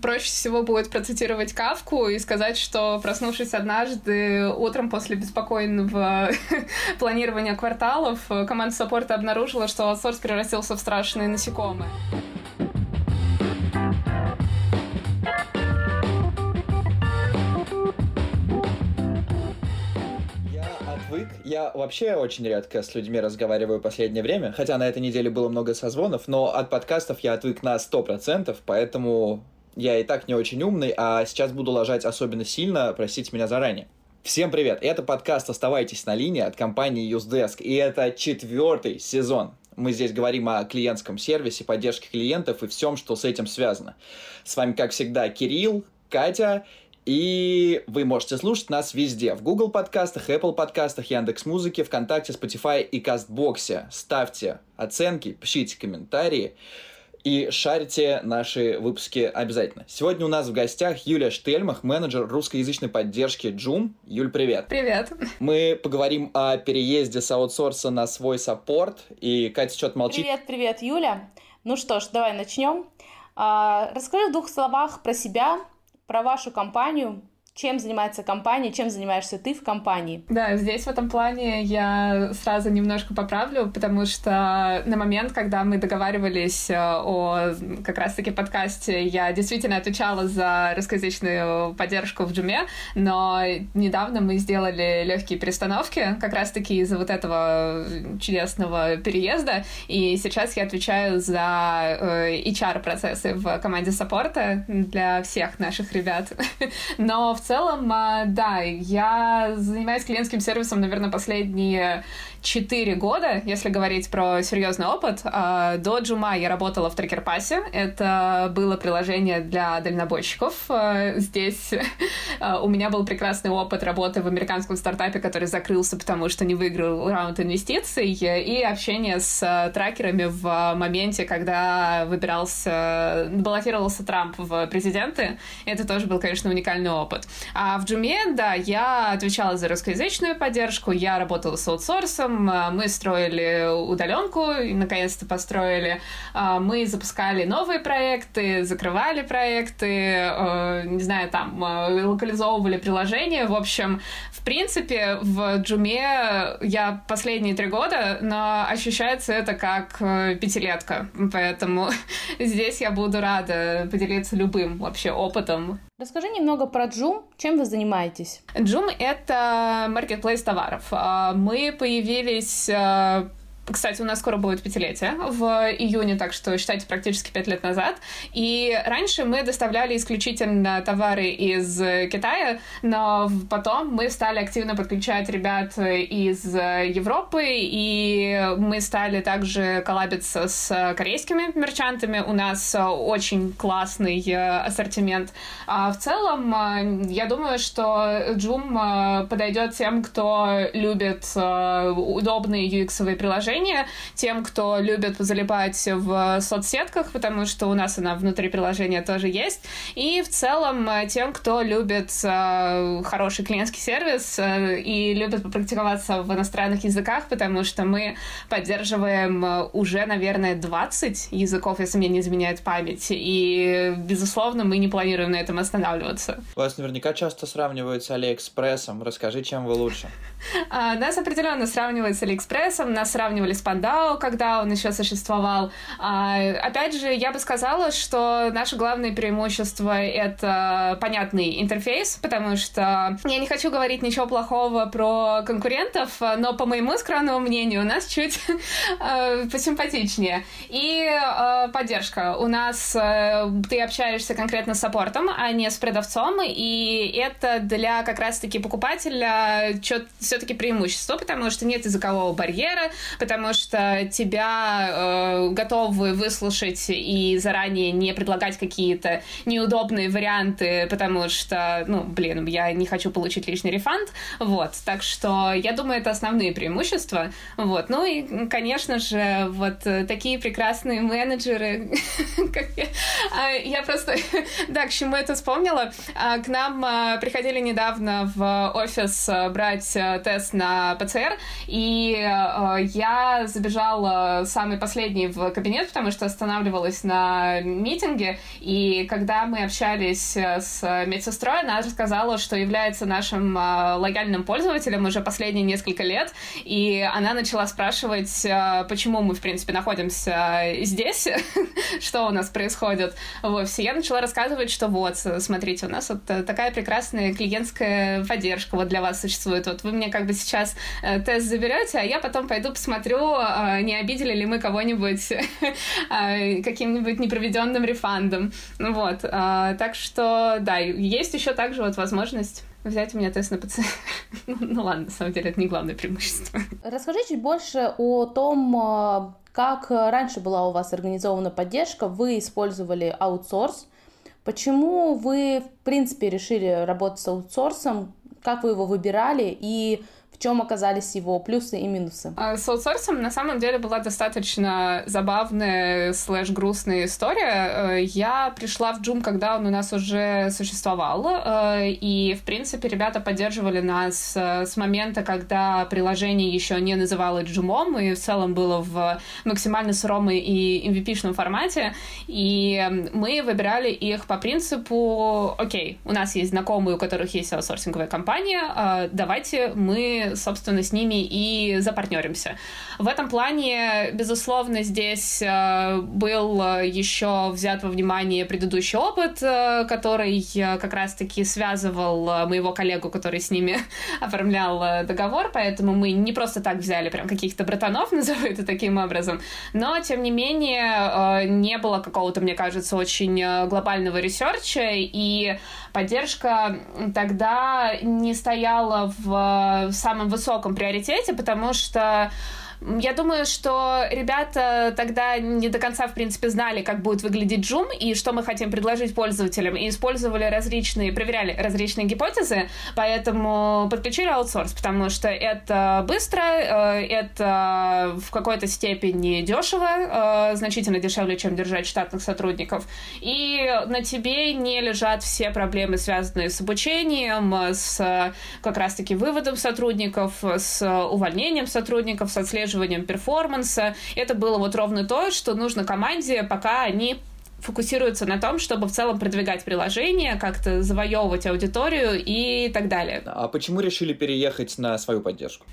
Проще всего будет процитировать Кавку и сказать, что проснувшись однажды утром после беспокойного планирования кварталов, команда саппорта обнаружила, что аутсорс превратился в страшные насекомые. отвык. Я вообще очень редко с людьми разговариваю в последнее время, хотя на этой неделе было много созвонов, но от подкастов я отвык на 100%, поэтому я и так не очень умный, а сейчас буду ложать особенно сильно, простите меня заранее. Всем привет! Это подкаст «Оставайтесь на линии» от компании UseDesk, и это четвертый сезон. Мы здесь говорим о клиентском сервисе, поддержке клиентов и всем, что с этим связано. С вами, как всегда, Кирилл, Катя, и вы можете слушать нас везде. В Google подкастах, Apple подкастах, Яндекс Музыке, ВКонтакте, Spotify и Кастбоксе. Ставьте оценки, пишите комментарии и шарите наши выпуски обязательно. Сегодня у нас в гостях Юлия Штельмах, менеджер русскоязычной поддержки Joom. Юль, привет. Привет. Мы поговорим о переезде с аутсорса на свой саппорт. И Катя что-то молчит. Привет, привет, Юля. Ну что ж, давай начнем. А, расскажи в двух словах про себя, про вашу компанию, чем занимается компания, чем занимаешься ты в компании. Да, здесь в этом плане я сразу немножко поправлю, потому что на момент, когда мы договаривались э, о как раз-таки подкасте, я действительно отвечала за русскоязычную поддержку в Джуме, но недавно мы сделали легкие перестановки как раз-таки из-за вот этого чудесного переезда, и сейчас я отвечаю за э, HR-процессы в команде саппорта для всех наших ребят. Но в целом, а, да, я занимаюсь клиентским сервисом, наверное, последние 4 года, если говорить про серьезный опыт. А, до Джума я работала в Трекерпасе. Это было приложение для дальнобойщиков. А, здесь у меня был прекрасный опыт работы в американском стартапе, который закрылся, потому что не выиграл раунд инвестиций, и общение с трекерами в моменте, когда выбирался, баллотировался Трамп в президенты. Это тоже был, конечно, уникальный опыт. А в Джуме, да, я отвечала за русскоязычную поддержку, я работала с аутсорсом, а, мы строили удаленку, и наконец-то построили. А, мы запускали новые проекты, закрывали проекты, а, не знаю, там, локализовывали приложения. В общем, в принципе, в Джуме я последние три года, но ощущается это как э, пятилетка. Поэтому здесь я буду рада поделиться любым вообще опытом Расскажи немного про Joom. Чем вы занимаетесь? Joom — это маркетплейс товаров. А, мы появились а, кстати, у нас скоро будет пятилетие в июне, так что считайте практически пять лет назад. И раньше мы доставляли исключительно товары из Китая, но потом мы стали активно подключать ребят из Европы, и мы стали также коллабиться с корейскими мерчантами. У нас очень классный э, ассортимент. А в целом, э, я думаю, что э, подойдет тем, кто любит удобные UX-овые приложения, приложение тем, кто любит залипать в соцсетках, потому что у нас она внутри приложения тоже есть, и в целом э, тем, кто любит э, хороший клиентский сервис э, и любит попрактиковаться в иностранных языках, потому что мы поддерживаем уже, наверное, 20 языков, если мне не изменяет память, и, безусловно, мы не планируем на этом останавливаться. Вас наверняка часто сравнивают с Алиэкспрессом. Расскажи, чем вы лучше. А, нас определенно сравнивают с Алиэкспрессом, нас сравнивают сравнивали с Пандао, когда он еще существовал. А, опять же, я бы сказала, что наше главное преимущество — это понятный интерфейс, потому что я не хочу говорить ничего плохого про конкурентов, но по моему скромному мнению у нас чуть э, посимпатичнее. И э, поддержка. У нас э, ты общаешься конкретно с саппортом, а не с продавцом, и это для как раз-таки покупателя все-таки преимущество, потому что нет языкового барьера, потому что тебя э, готовы выслушать и заранее не предлагать какие-то неудобные варианты, потому что, ну, блин, я не хочу получить лишний рефанд, вот, так что я думаю, это основные преимущества, вот, ну и, конечно же, вот такие прекрасные менеджеры, как я, а, я просто, да, к чему это вспомнила, а, к нам а, приходили недавно в офис брать тест на ПЦР, и я я забежала самый последний в кабинет, потому что останавливалась на митинге, и когда мы общались с медсестрой, она рассказала, что является нашим лояльным пользователем уже последние несколько лет, и она начала спрашивать, почему мы, в принципе, находимся здесь, что у нас происходит в офисе. Я начала рассказывать, что вот, смотрите, у нас вот такая прекрасная клиентская поддержка вот для вас существует. Вот вы мне как бы сейчас э, тест заберете, а я потом пойду посмотрю, э, не обидели ли мы кого-нибудь э, каким-нибудь непроведенным рефандом. Вот. Так что, да, есть еще также вот возможность взять у меня тест на ПЦР. ну, ну ладно, на самом деле это не главное преимущество. Расскажите больше о том, как раньше была у вас организована поддержка. Вы использовали аутсорс. Почему вы, в принципе, решили работать с аутсорсом? Как вы его выбирали? И чем оказались его плюсы и минусы? А, с аутсорсом на самом деле была достаточно забавная слэш грустная история. Э, я пришла в Джум, когда он у нас уже существовал, э, и, в принципе, ребята поддерживали нас э, с момента, когда приложение еще не называлось Джумом, и в целом было в максимально сыром и MVP-шном формате, и мы выбирали их по принципу, окей, у нас есть знакомые, у которых есть аутсорсинговая компания, давайте мы собственно, с ними и запартнеримся. В этом плане, безусловно, здесь э, был еще взят во внимание предыдущий опыт, э, который как раз-таки связывал моего коллегу, который с ними оформлял договор, поэтому мы не просто так взяли прям каких-то братанов, назову это таким образом, но, тем не менее, э, не было какого-то, мне кажется, очень глобального research а, и поддержка тогда не стояла в самом высоком приоритете, потому что я думаю, что ребята тогда не до конца, в принципе, знали, как будет выглядеть Joom и что мы хотим предложить пользователям, и использовали различные, проверяли различные гипотезы, поэтому подключили аутсорс, потому что это быстро, э, это в какой-то степени дешево, э, значительно дешевле, чем держать штатных сотрудников, и на тебе не лежат все проблемы, связанные с обучением, с как раз-таки выводом сотрудников, с увольнением сотрудников, с отслеживанием отслеживанием перформанса. Это было вот ровно то, что нужно команде, пока они фокусируются на том, чтобы в целом продвигать приложение, как-то завоевывать аудиторию и так далее. А почему решили переехать на свою поддержку?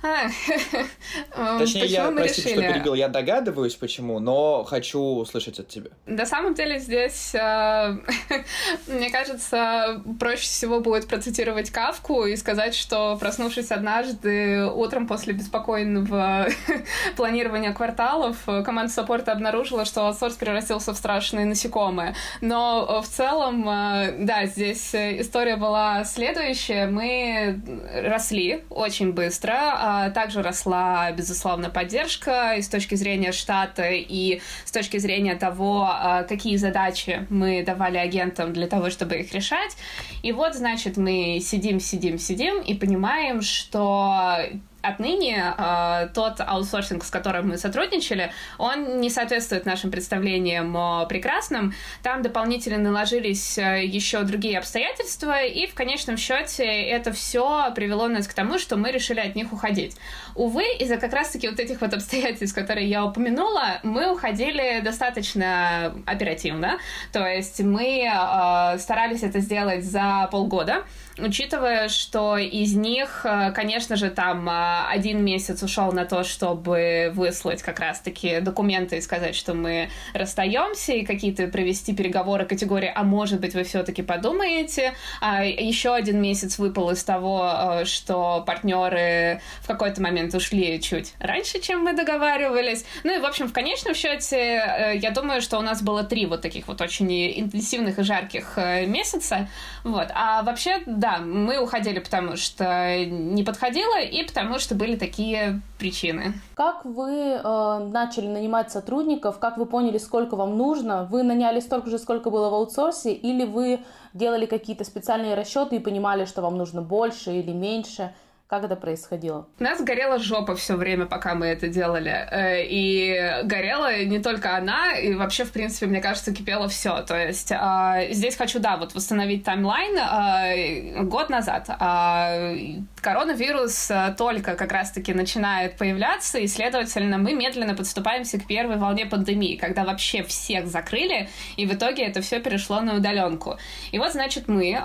А, Точнее, я, простите, решили? что перебил, я догадываюсь, почему, но хочу услышать от тебя. На самом деле здесь, э, мне кажется, проще всего будет процитировать Кавку и сказать, что, проснувшись однажды утром после беспокойного планирования кварталов, команда саппорта обнаружила, что аутсорс превратился в страшные насекомые. Но в целом, э, да, здесь история была следующая. Мы росли очень быстро, а, также росла, безусловно, поддержка и с точки зрения штата, и с точки зрения того, а, какие задачи мы давали агентам для того, чтобы их решать. И вот, значит, мы сидим, сидим, сидим и понимаем, что отныне э, тот аутсорсинг, с которым мы сотрудничали, он не соответствует нашим представлениям о прекрасном. Там дополнительно наложились э, еще другие обстоятельства, и в конечном счете это все привело нас к тому, что мы решили от них уходить. Увы, из-за как раз-таки вот этих вот обстоятельств, которые я упомянула, мы уходили достаточно оперативно. То есть мы э, старались это сделать за полгода учитывая, что из них, э, конечно же, там э, один месяц ушел на то, чтобы выслать как раз-таки документы и сказать, что мы расстаемся, и какие-то провести переговоры категории, а может быть, вы все-таки подумаете. А еще один месяц выпал из того, э, что партнеры в какой-то момент ушли чуть раньше, чем мы договаривались. Ну и, в общем, в конечном счете, я думаю, что у нас было три вот таких вот очень интенсивных и жарких месяца. Вот. А вообще, да, да, мы уходили, потому что не подходило, и потому что были такие причины. Как вы э, начали нанимать сотрудников? Как вы поняли, сколько вам нужно? Вы наняли столько же, сколько было в аутсорсе, или вы делали какие-то специальные расчеты и понимали, что вам нужно больше или меньше? Как это происходило? У нас горела жопа все время, пока мы это делали. Э, и горела не только она, и вообще, в принципе, мне кажется, кипело все. То есть а, здесь хочу, да, вот восстановить таймлайн. А, год назад а, коронавирус только как раз-таки начинает появляться, и, следовательно, мы медленно подступаемся к первой волне пандемии, когда вообще всех закрыли, и в итоге это все перешло на удаленку. И вот, значит, мы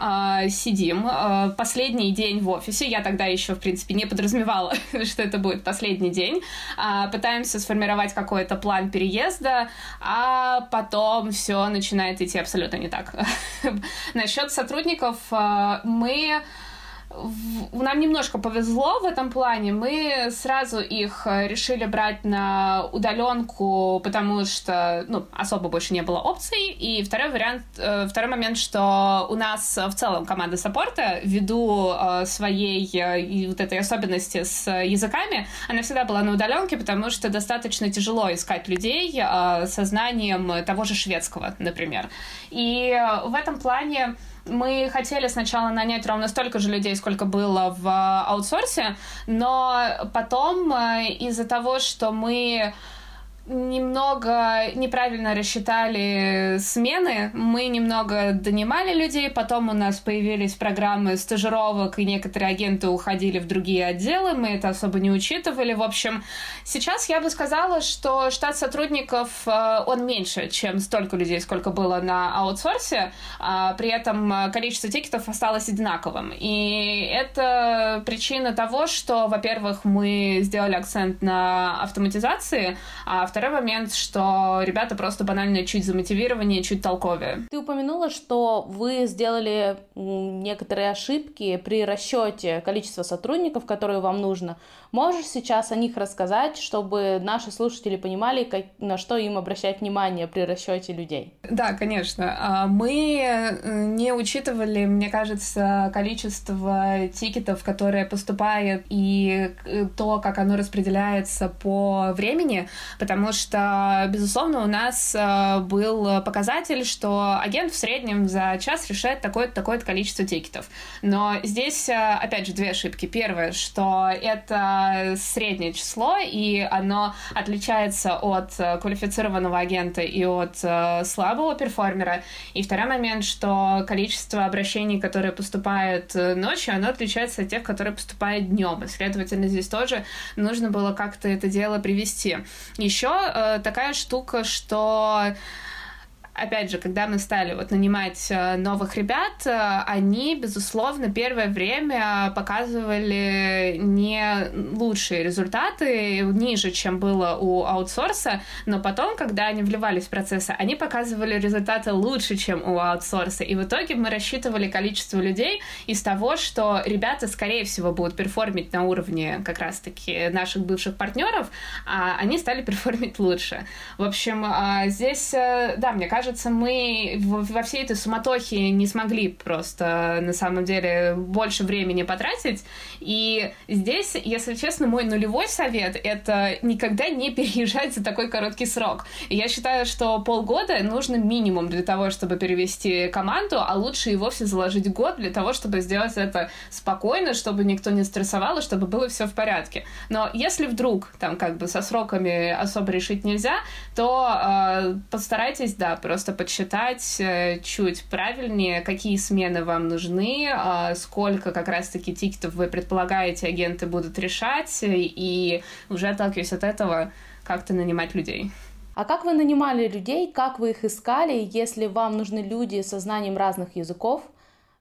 сидим последний день в офисе, я тогда еще в принципе, не подразумевала, что это будет последний день. А, пытаемся сформировать какой-то план переезда, а потом все начинает идти абсолютно не так. Насчет сотрудников а, мы нам немножко повезло в этом плане. Мы сразу их э, решили брать на удаленку, потому что ну, особо больше не было опций. И второй вариант, э, второй момент, что у нас в целом команда саппорта, ввиду э, своей вот этой особенности с языками, она всегда была на удаленке, потому что достаточно тяжело искать людей со знанием того же шведского, например. И в этом плане мы хотели сначала нанять ровно столько же людей, сколько было в аутсорсе, но потом э, из-за того, что мы немного неправильно рассчитали смены. Мы немного донимали людей, потом у нас появились программы стажировок, и некоторые агенты уходили в другие отделы, мы это особо не учитывали. В общем, сейчас я бы сказала, что штат сотрудников, э, он меньше, чем столько людей, сколько было на аутсорсе, а при этом количество тикетов осталось одинаковым. И это причина того, что, во-первых, мы сделали акцент на автоматизации, а второй момент, что ребята просто банально чуть замотивированнее, чуть толковее. Ты упомянула, что вы сделали некоторые ошибки при расчете количества сотрудников, которые вам нужно. Можешь сейчас о них рассказать, чтобы наши слушатели понимали, как, на что им обращать внимание при расчете людей? Да, конечно. А, мы э, не учитывали, мне кажется, количество тикетов, которые поступает, и э, то, как оно распределяется по времени, потому что, безусловно, у нас э, был показатель, что агент в среднем за час решает такое-то такое количество тикетов. Но здесь, опять же, две ошибки. Первое, что это среднее число, и оно отличается от э, квалифицированного агента и от э, слабого перформера. И второй момент, что количество обращений, которые поступают э, ночью, оно отличается от тех, которые поступают днем. И, следовательно, здесь тоже нужно было как-то это дело привести. Еще такая штука, что опять же, когда мы стали вот нанимать э, новых ребят, э, они, безусловно, первое время показывали не лучшие результаты, ниже, чем было у аутсорса, но потом, когда они вливались в процессы, они показывали результаты лучше, чем у аутсорса. И в итоге мы рассчитывали количество людей из того, что ребята, скорее всего, будут перформить на уровне как раз-таки наших бывших партнеров, а они стали перформить лучше. В общем, а, здесь, э, да, мне кажется, кажется, мы во всей этой суматохе не смогли просто на самом деле больше времени потратить. И здесь, если честно, мой нулевой совет — это никогда не переезжать за такой короткий срок. Я считаю, что полгода нужно минимум для того, чтобы перевести команду, а лучше и вовсе заложить год для того, чтобы сделать это спокойно, чтобы никто не стрессовал, и чтобы было все в порядке. Но если вдруг там как бы со сроками особо решить нельзя, то э, постарайтесь, да, просто просто подсчитать э, чуть правильнее, какие смены вам нужны, а, сколько как раз-таки тикетов вы предполагаете агенты будут решать, и уже отталкиваясь от этого, как-то нанимать людей. А как вы нанимали людей, как вы их искали, если вам нужны люди со знанием разных языков?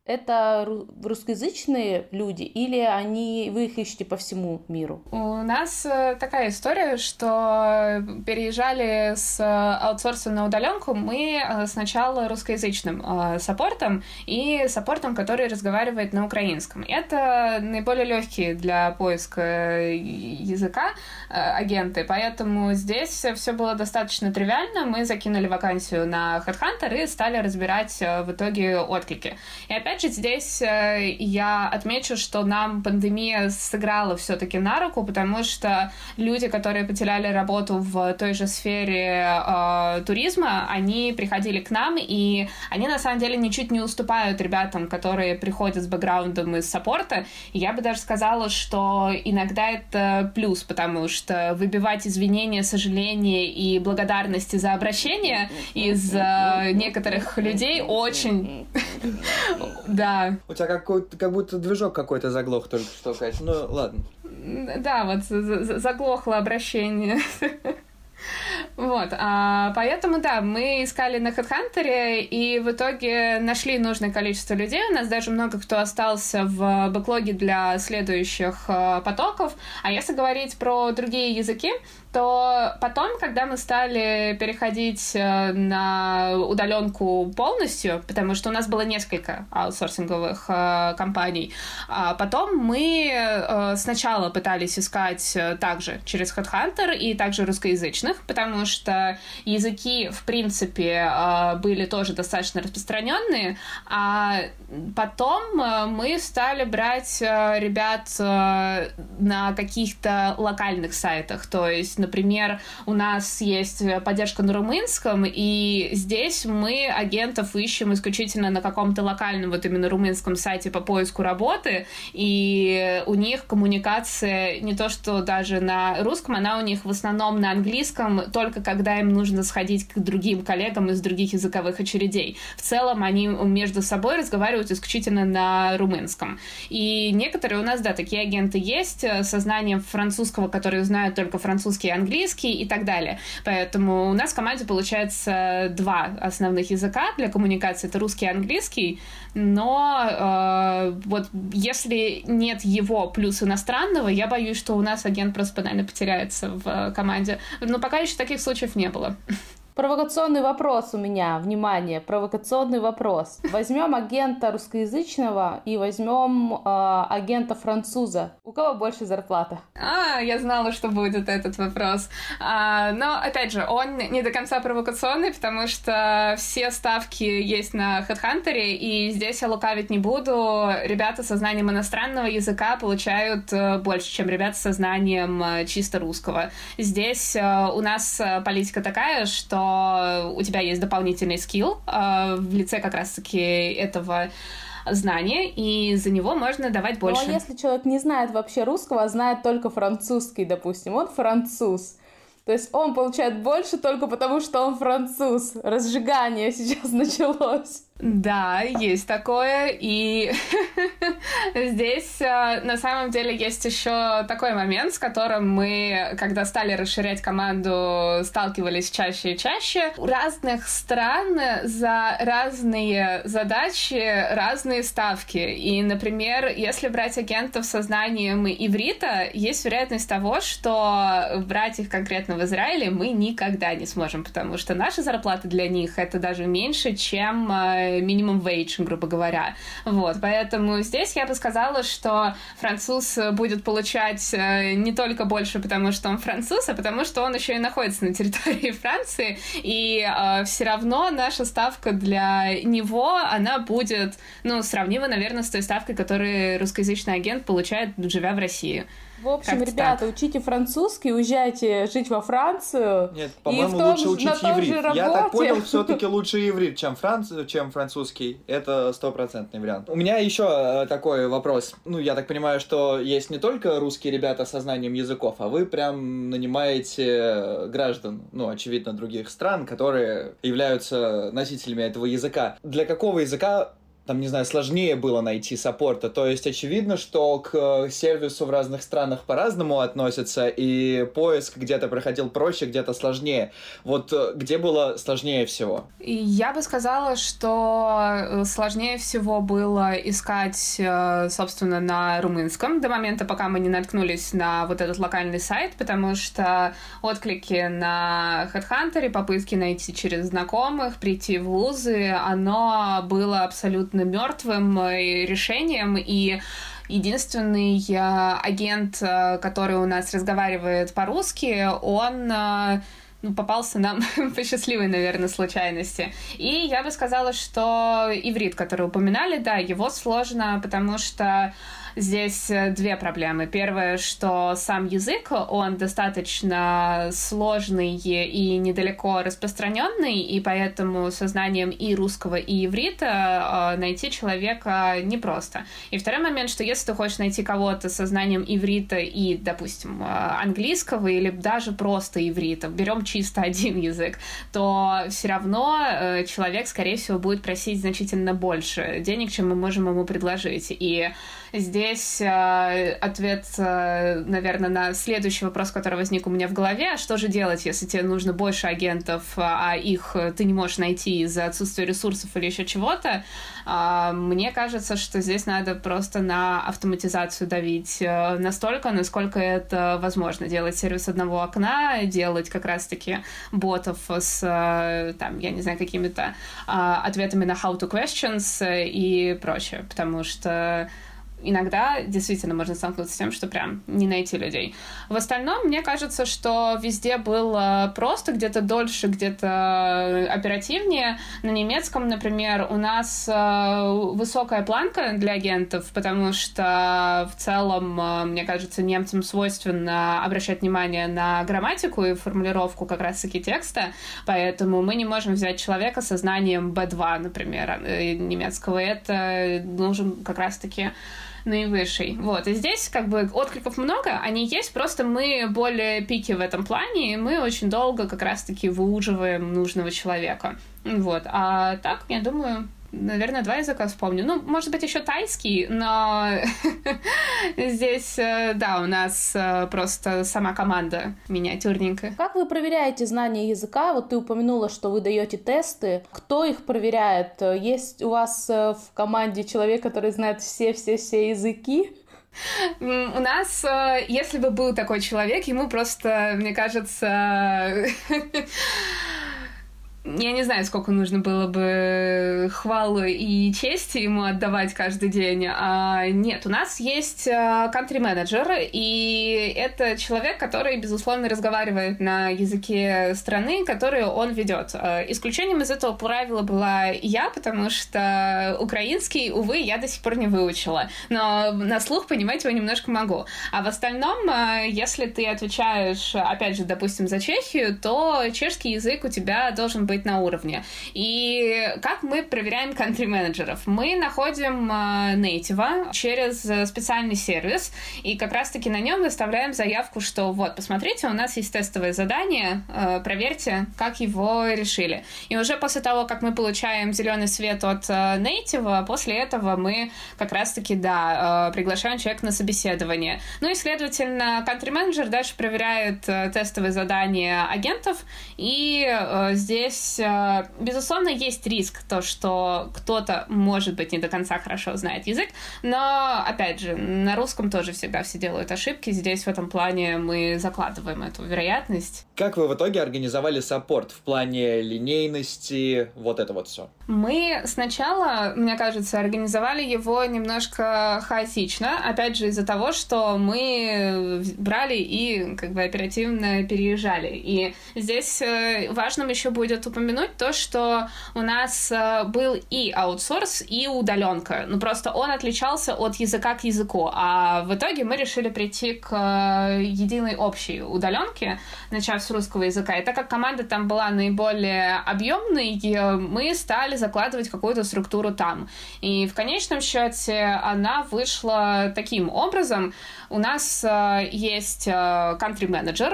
Это русскоязычные люди или они, вы их ищете по всему миру? У нас э, такая история, что переезжали с аутсорса на удаленку мы э, сначала русскоязычным э, саппортом и саппортом, который разговаривает на украинском. Это наиболее легкие для поиска языка агенты, поэтому здесь все было достаточно тривиально. Мы закинули вакансию на HeadHunter и стали разбирать в итоге отклики. И опять опять же, здесь э, я отмечу, что нам пандемия сыграла все-таки на руку, потому что люди, которые потеряли работу в той же сфере э, туризма, они приходили к нам, и они на самом деле ничуть не уступают ребятам, которые приходят с бэкграундом из саппорта. И я бы даже сказала, что иногда это плюс, потому что выбивать извинения, сожаления и благодарности за обращение из э, некоторых людей очень... Да. У тебя как, как будто движок какой-то заглох только что, Кать. Ну, ладно. Да, вот заглохло обращение. Вот, а, поэтому, да, мы искали на HeadHunter, и в итоге нашли нужное количество людей. У нас даже много кто остался в бэклоге для следующих а, потоков. А если говорить про другие языки, то потом, когда мы стали переходить э, на удаленку полностью, потому что у нас было несколько аутсорсинговых э, компаний, а потом мы э, сначала пытались искать также через HeadHunter и также русскоязычных, потому что языки, в принципе, были тоже достаточно распространенные, а потом мы стали брать ребят на каких-то локальных сайтах, то есть Например, у нас есть поддержка на румынском, и здесь мы агентов ищем исключительно на каком-то локальном, вот именно румынском сайте по поиску работы, и у них коммуникация не то, что даже на русском, она у них в основном на английском, только когда им нужно сходить к другим коллегам из других языковых очередей. В целом они между собой разговаривают исключительно на румынском. И некоторые у нас, да, такие агенты есть со знанием французского, которые знают только французский английский и так далее. Поэтому у нас в команде получается два основных языка для коммуникации. Это русский и английский. Но э, вот если нет его плюс иностранного, я боюсь, что у нас агент просто банально потеряется в команде. Но пока еще таких случаев не было. Провокационный вопрос у меня, внимание, провокационный вопрос. Возьмем агента русскоязычного и возьмем э, агента француза. У кого больше зарплата? А, я знала, что будет этот вопрос. А, но, опять же, он не до конца провокационный, потому что все ставки есть на HeadHunter, и здесь я лукавить не буду. Ребята со знанием иностранного языка получают э, больше, чем ребята со знанием э, чисто русского. Здесь э, у нас политика такая, что у тебя есть дополнительный скилл э, в лице как раз-таки этого знания, и за него можно давать больше. Ну а если человек не знает вообще русского, а знает только французский, допустим, он француз, то есть он получает больше только потому, что он француз. Разжигание сейчас началось. Да, есть такое. И здесь э, на самом деле есть еще такой момент, с которым мы, когда стали расширять команду, сталкивались чаще и чаще. У разных стран за разные задачи разные ставки. И, например, если брать агентов со знанием иврита, есть вероятность того, что брать их конкретно в Израиле мы никогда не сможем, потому что наши зарплаты для них это даже меньше, чем э, минимум wage, грубо говоря. Вот, поэтому здесь я бы сказала, что француз будет получать э, не только больше, потому что он француз, а потому что он еще и находится на территории Франции, и э, все равно наша ставка для него, она будет, ну, сравнима, наверное, с той ставкой, которую русскоязычный агент получает, живя в России. В общем, как ребята, так. учите французский, уезжайте жить во Францию. Нет, по-моему, лучше учить иврит. Я так понял, все-таки лучше иврит, чем, франц... чем французский. Это стопроцентный вариант. У меня еще э, такой вопрос. Ну, я так понимаю, что есть не только русские ребята со знанием языков, а вы прям нанимаете граждан, ну, очевидно, других стран, которые являются носителями этого языка. Для какого языка там, не знаю, сложнее было найти саппорта. То есть очевидно, что к сервису в разных странах по-разному относятся, и поиск где-то проходил проще, где-то сложнее. Вот э, где было сложнее всего? Я бы сказала, что э, сложнее всего было искать, э, собственно, на румынском до момента, пока мы не наткнулись на вот этот локальный сайт, потому что отклики на HeadHunter, попытки найти через знакомых, прийти в вузы, оно было абсолютно абсолютно мертвым э, решением, и единственный э, агент, э, который у нас разговаривает по-русски, он ну, попался нам по счастливой, наверное, случайности. И я бы сказала, что иврит, который упоминали, да, его сложно, потому что Здесь э, две проблемы. Первое, что сам язык, он достаточно сложный и недалеко распространенный, и поэтому со знанием и русского, и иврита э, найти человека непросто. И второй момент, что если ты хочешь найти кого-то со знанием иврита и, допустим, э, английского или даже просто иврита, берем чисто один язык, то все равно человек, скорее всего, будет просить значительно больше денег, чем мы можем ему предложить. И Здесь э, ответ, э, наверное, на следующий вопрос, который возник у меня в голове. А что же делать, если тебе нужно больше агентов, а их ты не можешь найти из-за отсутствия ресурсов или еще чего-то? Э, мне кажется, что здесь надо просто на автоматизацию давить э, настолько, насколько это возможно. Делать сервис одного окна, делать как раз-таки ботов с, э, там, я не знаю, какими-то э, ответами на how to questions и прочее. Потому что иногда действительно можно столкнуться с тем, что прям не найти людей. В остальном, мне кажется, что везде было просто, где-то дольше, где-то оперативнее. На немецком, например, у нас э, высокая планка для агентов, потому что в целом, э, мне кажется, немцам свойственно обращать внимание на грамматику и формулировку как раз-таки текста, поэтому мы не можем взять человека со знанием B2, например, э, немецкого. Это нужен как раз-таки наивысший. Вот. И здесь как бы откликов много, они есть, просто мы более пики в этом плане, и мы очень долго как раз-таки выуживаем нужного человека. Вот. А так, я думаю, наверное, два языка вспомню. Ну, может быть, еще тайский, но здесь, э, да, у нас э, просто сама команда миниатюрненькая. Как вы проверяете знание языка? Вот ты упомянула, что вы даете тесты. Кто их проверяет? Есть у вас э, в команде человек, который знает все-все-все языки? У нас, если бы был такой человек, ему просто, мне кажется, я не знаю, сколько нужно было бы хвалы и чести ему отдавать каждый день. А нет, у нас есть кантри-менеджер, и это человек, который, безусловно, разговаривает на языке страны, который он ведет. А, исключением из этого правила была я, потому что украинский, увы, я до сих пор не выучила. Но на слух понимать его немножко могу. А в остальном, а, если ты отвечаешь, опять же, допустим, за Чехию, то чешский язык у тебя должен быть быть на уровне. И как мы проверяем country-менеджеров? Мы находим нейтива через специальный сервис, и как раз-таки на нем выставляем заявку, что вот, посмотрите, у нас есть тестовое задание, э, проверьте, как его решили. И уже после того, как мы получаем зеленый свет от нейтива, после этого мы как раз-таки, да, э, приглашаем человека на собеседование. Ну и, следовательно, country-менеджер дальше проверяет э, тестовые задания агентов, и здесь здесь, э, безусловно, есть риск, то, что кто-то, может быть, не до конца хорошо знает язык, но, опять же, на русском тоже всегда все делают ошибки, здесь в этом плане мы закладываем эту вероятность. Как вы в итоге организовали саппорт в плане линейности, вот это вот все? Мы сначала, мне кажется, организовали его немножко хаотично, опять же, из-за того, что мы брали и как бы оперативно переезжали. И здесь э, важным еще будет упомянуть то, что у нас э, был и аутсорс, и удаленка. Ну, просто он отличался от языка к языку. А в итоге мы решили прийти к э, единой общей удаленке, начав с русского языка. И так как команда там была наиболее объемной, мы стали закладывать какую-то структуру там. И в конечном счете она вышла таким образом. У нас э, есть country менеджер,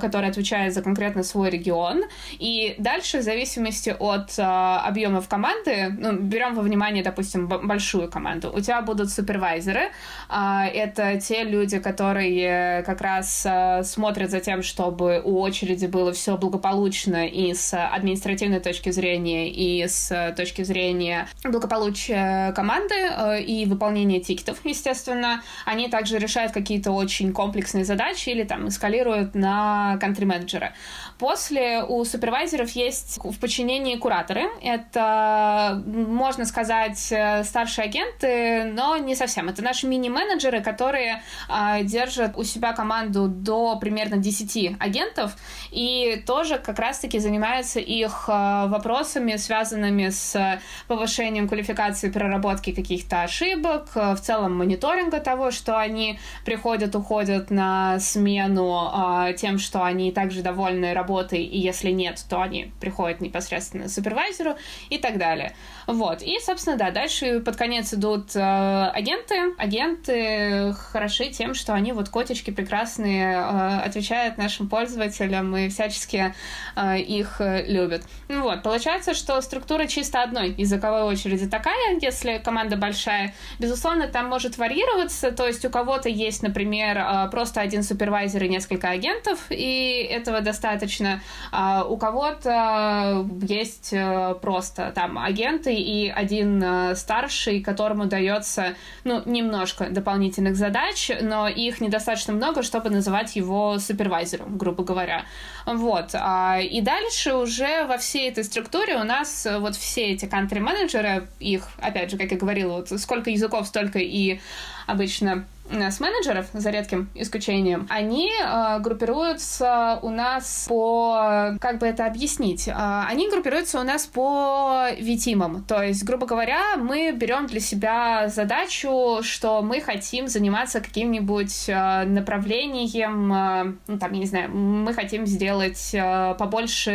который отвечает за конкретно свой регион. И дальше в зависимости от э, объемов команды, ну, берем во внимание, допустим, большую команду, у тебя будут супервайзеры, э, это те люди, которые как раз э, смотрят за тем, чтобы у очереди было все благополучно и с административной точки зрения, и с точки зрения благополучия команды э, и выполнения тикетов, естественно. Они также решают какие-то очень комплексные задачи или там эскалируют на контри-менеджера. После у супервайзеров есть в подчинении кураторы. Это, можно сказать, э, старшие агенты, но не совсем. Это наши мини-менеджеры, которые э, держат у себя команду до примерно 10 агентов и тоже как раз-таки занимаются их э, вопросами, связанными с повышением квалификации, проработки каких-то ошибок, э, в целом мониторинга того, что они приходят, уходят на смену э, тем, что они также довольны работой, и если нет, то они приходят непосредственно к супервайзеру и так далее. Вот. И, собственно, да, дальше под конец идут э, агенты. Агенты хороши тем, что они вот котички прекрасные, э, отвечают нашим пользователям и всячески э, их э, любят. Ну вот, получается, что структура чисто одной языковой очереди такая, если команда большая. Безусловно, там может варьироваться, то есть у кого-то есть, например, э, просто один супервайзер и несколько агентов, и этого достаточно. А у кого-то есть э, просто там агенты и один э, старший, которому дается, ну, немножко дополнительных задач, но их недостаточно много, чтобы называть его супервайзером, грубо говоря. Вот. А, и дальше уже во всей этой структуре у нас вот все эти кантри-менеджеры, их, опять же, как я говорила, вот сколько языков, столько и обычно с менеджеров, за редким исключением, они э, группируются у нас по... Как бы это объяснить? Э, они группируются у нас по витимам. То есть, грубо говоря, мы берем для себя задачу, что мы хотим заниматься каким-нибудь э, направлением, э, ну, там, я не знаю, мы хотим сделать э, побольше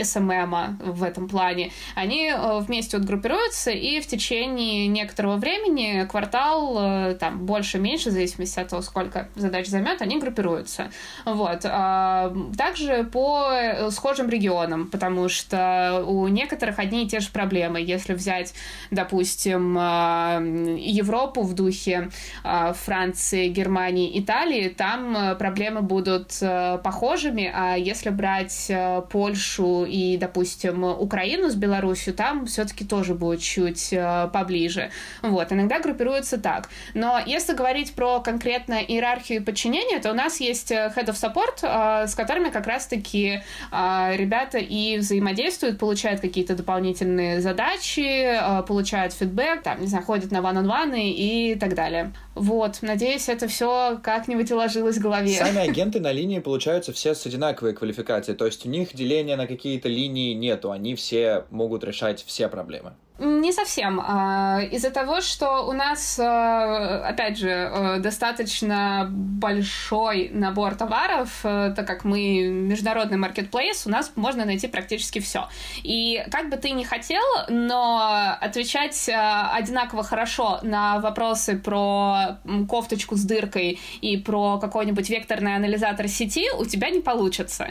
SMM в этом плане. Они э, вместе вот группируются, и в течение некоторого времени, квартал, э, там, больше-меньше, в зависимости от того, сколько задач займет, они группируются. Вот. А, также по э, схожим регионам, потому что у некоторых одни и те же проблемы. Если взять, допустим, а, Европу в духе а, Франции, Германии, Италии, там э, проблемы будут э, похожими, а если брать Польшу и, допустим, Украину с Беларусью, там все-таки тоже будет чуть поближе. Вот. Иногда группируются так. Но если говорить про конкретно иерархию подчинения, то у нас есть э, Head of Support, э, с которыми как раз-таки э, ребята и взаимодействуют, получают какие-то дополнительные задачи, получают фидбэк, там, не знаю, ходят на one-on-one и так далее. Вот, надеюсь, это все как-нибудь уложилось в голове. Сами агенты на линии получаются все с одинаковой квалификацией, то есть у них деления на какие-то линии нету, они все могут решать все проблемы. Не совсем. А, из-за того, что у нас, а, опять же, а, достаточно большой набор товаров, так как мы международный маркетплейс, у нас можно найти практически все. И как бы ты ни хотел, но отвечать одинаково хорошо на вопросы про кофточку с дыркой и про какой-нибудь векторный анализатор сети у тебя не получится.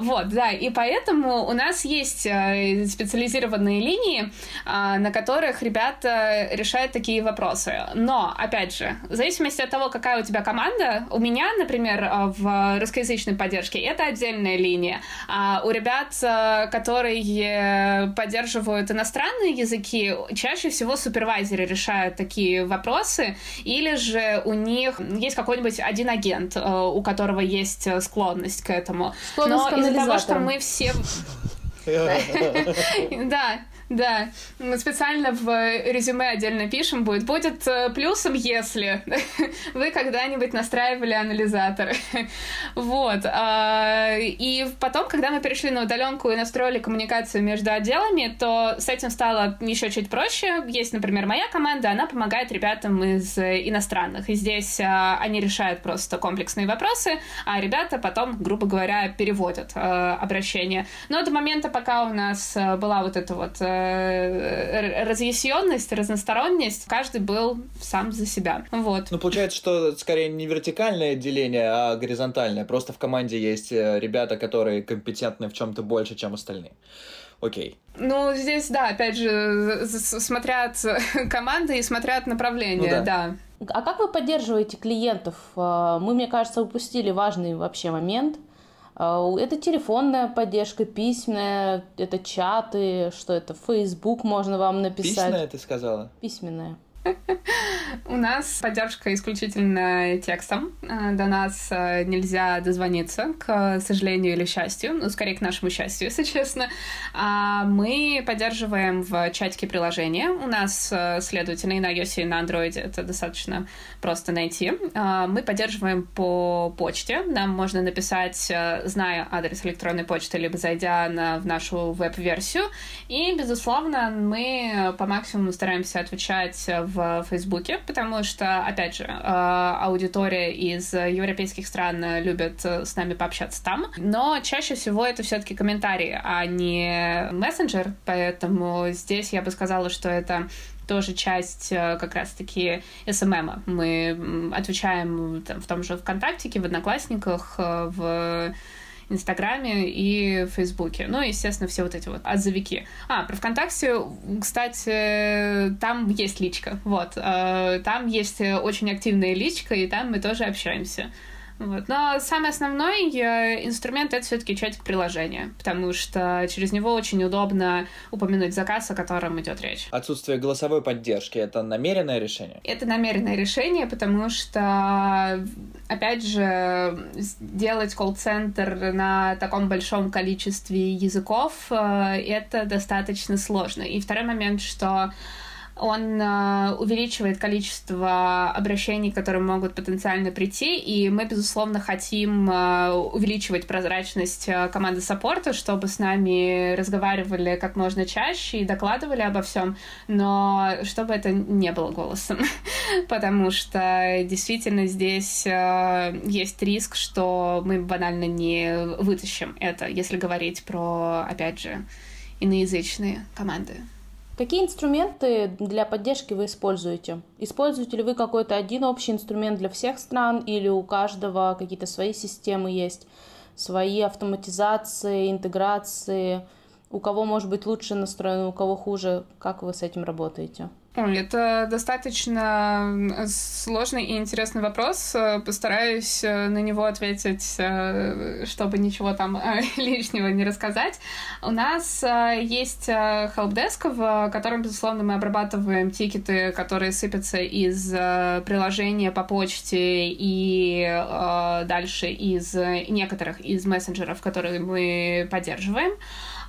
Вот, да, и поэтому у нас есть специализированные линии, а, на которых ребята решают такие вопросы. Но, опять же, в зависимости от того, какая у тебя команда, у меня, например, а, в русскоязычной поддержке это отдельная линия. А у ребят, а, которые поддерживают иностранные языки, чаще всего супервайзеры решают такие вопросы, или же у них есть какой-нибудь один агент, у которого есть склонность к этому. Склонность Но из-за того, что мы все... Да, да, мы специально в резюме отдельно пишем будет. Будет э, плюсом, если вы когда-нибудь настраивали анализатор. вот. А, и потом, когда мы перешли на удаленку и настроили коммуникацию между отделами, то с этим стало еще чуть проще. Есть, например, моя команда, она помогает ребятам из иностранных. И здесь а, они решают просто комплексные вопросы, а ребята потом, грубо говоря, переводят а, обращение. Но до момента, пока у нас была вот эта вот Э, разъясненность, разносторонность, каждый был сам за себя. Вот. Ну, получается, что скорее не вертикальное деление, а горизонтальное. Просто в команде есть э, ребята, которые компетентны в чем-то больше, чем остальные. Окей. Ну, здесь, да, опять же, смотрят команды и смотрят направление, ну, да. да. А как вы поддерживаете клиентов? Э, мы, мне кажется, упустили важный вообще момент – это телефонная поддержка, письменная, это чаты, что это, Facebook можно вам написать. Письменная ты сказала? Письменная. У нас поддержка исключительно текстом. Э, до нас э, нельзя дозвониться, к сожалению или счастью. Ну, скорее, к нашему счастью, если честно. А мы поддерживаем в чатике приложения. У нас, э, следовательно, и на iOS, и на Android это достаточно просто найти. Мы поддерживаем по почте. Нам можно написать, зная адрес электронной почты, либо зайдя на, в нашу веб-версию. И, безусловно, мы по максимуму стараемся отвечать в Фейсбуке, потому что, опять же, э, аудитория из европейских стран любит с нами пообщаться там, но чаще всего это все-таки комментарии, а не мессенджер, поэтому здесь я бы сказала, что это тоже часть э, как раз-таки СММа. Мы отвечаем там, в том же ВКонтактике, в Одноклассниках, э, в Инстаграме и Фейсбуке. Ну, естественно, все вот эти вот отзывики. А, про ВКонтакте, кстати, там есть личка. Вот. Э, там есть очень активная личка, и там мы тоже общаемся. Вот. Но самый основной э, инструмент это все-таки чатик приложения, потому что через него очень удобно упомянуть заказ, о котором идет речь. Отсутствие голосовой поддержки это намеренное решение? Это намеренное решение, потому что, опять же, сделать колл-центр на таком большом количестве языков э, это достаточно сложно. И второй момент, что он э, увеличивает количество обращений, которые могут потенциально прийти, и мы, безусловно, хотим э, увеличивать прозрачность э, команды саппорта, чтобы с нами разговаривали как можно чаще и докладывали обо всем, но чтобы это не было голосом, потому что действительно здесь есть риск, что мы банально не вытащим это, если говорить про, опять же, иноязычные команды. Какие инструменты для поддержки вы используете? Используете ли вы какой-то один общий инструмент для всех стран или у каждого какие-то свои системы есть, свои автоматизации, интеграции? У кого может быть лучше настроено, у кого хуже? Как вы с этим работаете? Это достаточно сложный и интересный вопрос. Постараюсь э, на него ответить, э, чтобы ничего там э, лишнего не рассказать. У нас есть helpdesk, в котором, безусловно, мы обрабатываем тикеты, которые сыпятся из приложения по почте и дальше из некоторых из мессенджеров, которые мы поддерживаем.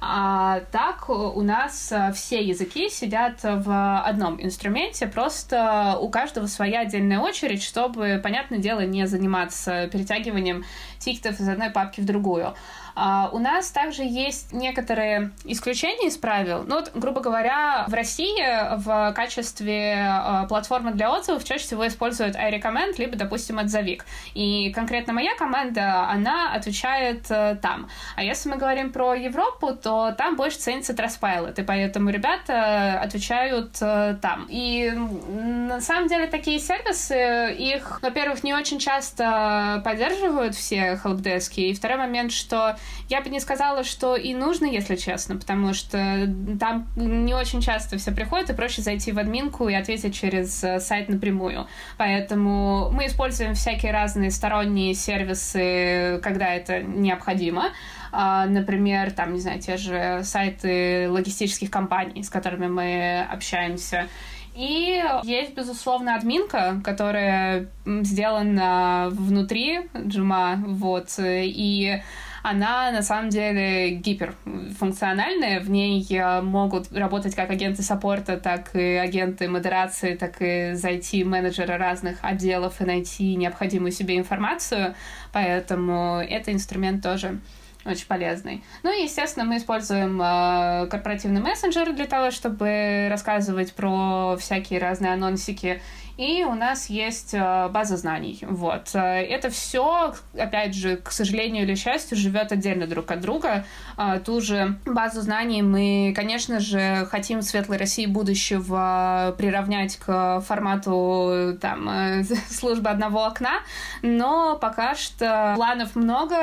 А так у нас э, все языки сидят в одном инструменте, просто у каждого своя отдельная очередь, чтобы, понятное дело, не заниматься перетягиванием тикетов из одной папки в другую. А, у нас также есть некоторые исключения из правил. Ну, вот, грубо говоря, в России в качестве а, платформы для отзывов чаще всего используют iRecommend, либо, допустим, отзовик. И конкретно моя команда, она отвечает э, там. А если мы говорим про Европу, то там больше ценится Trustpilot, и поэтому ребята отвечают э, там. И на самом деле такие сервисы, их, во-первых, не очень часто поддерживают все helpdesk, и второй момент, что я бы не сказала, что и нужно, если честно, потому что там не очень часто все приходит, и проще зайти в админку и ответить через э, сайт напрямую. Поэтому мы используем всякие разные сторонние сервисы, когда это необходимо. А, например, там, не знаю, те же сайты логистических компаний, с которыми мы общаемся. И есть, безусловно, админка, которая сделана внутри Джума, вот, и она на самом деле гиперфункциональная. В ней э, могут работать как агенты саппорта, так и агенты модерации, так и зайти менеджеры разных отделов и найти необходимую себе информацию. Поэтому это инструмент тоже очень полезный. Ну и, естественно, мы используем э, корпоративный мессенджер для того, чтобы рассказывать про всякие разные анонсики и у нас есть э, база знаний. Вот. Э, это все, опять же, к сожалению или счастью, живет отдельно друг от друга. А, ту же базу знаний мы, конечно же, хотим Светлой России будущего приравнять к формату там, э, службы одного окна, но пока что планов много,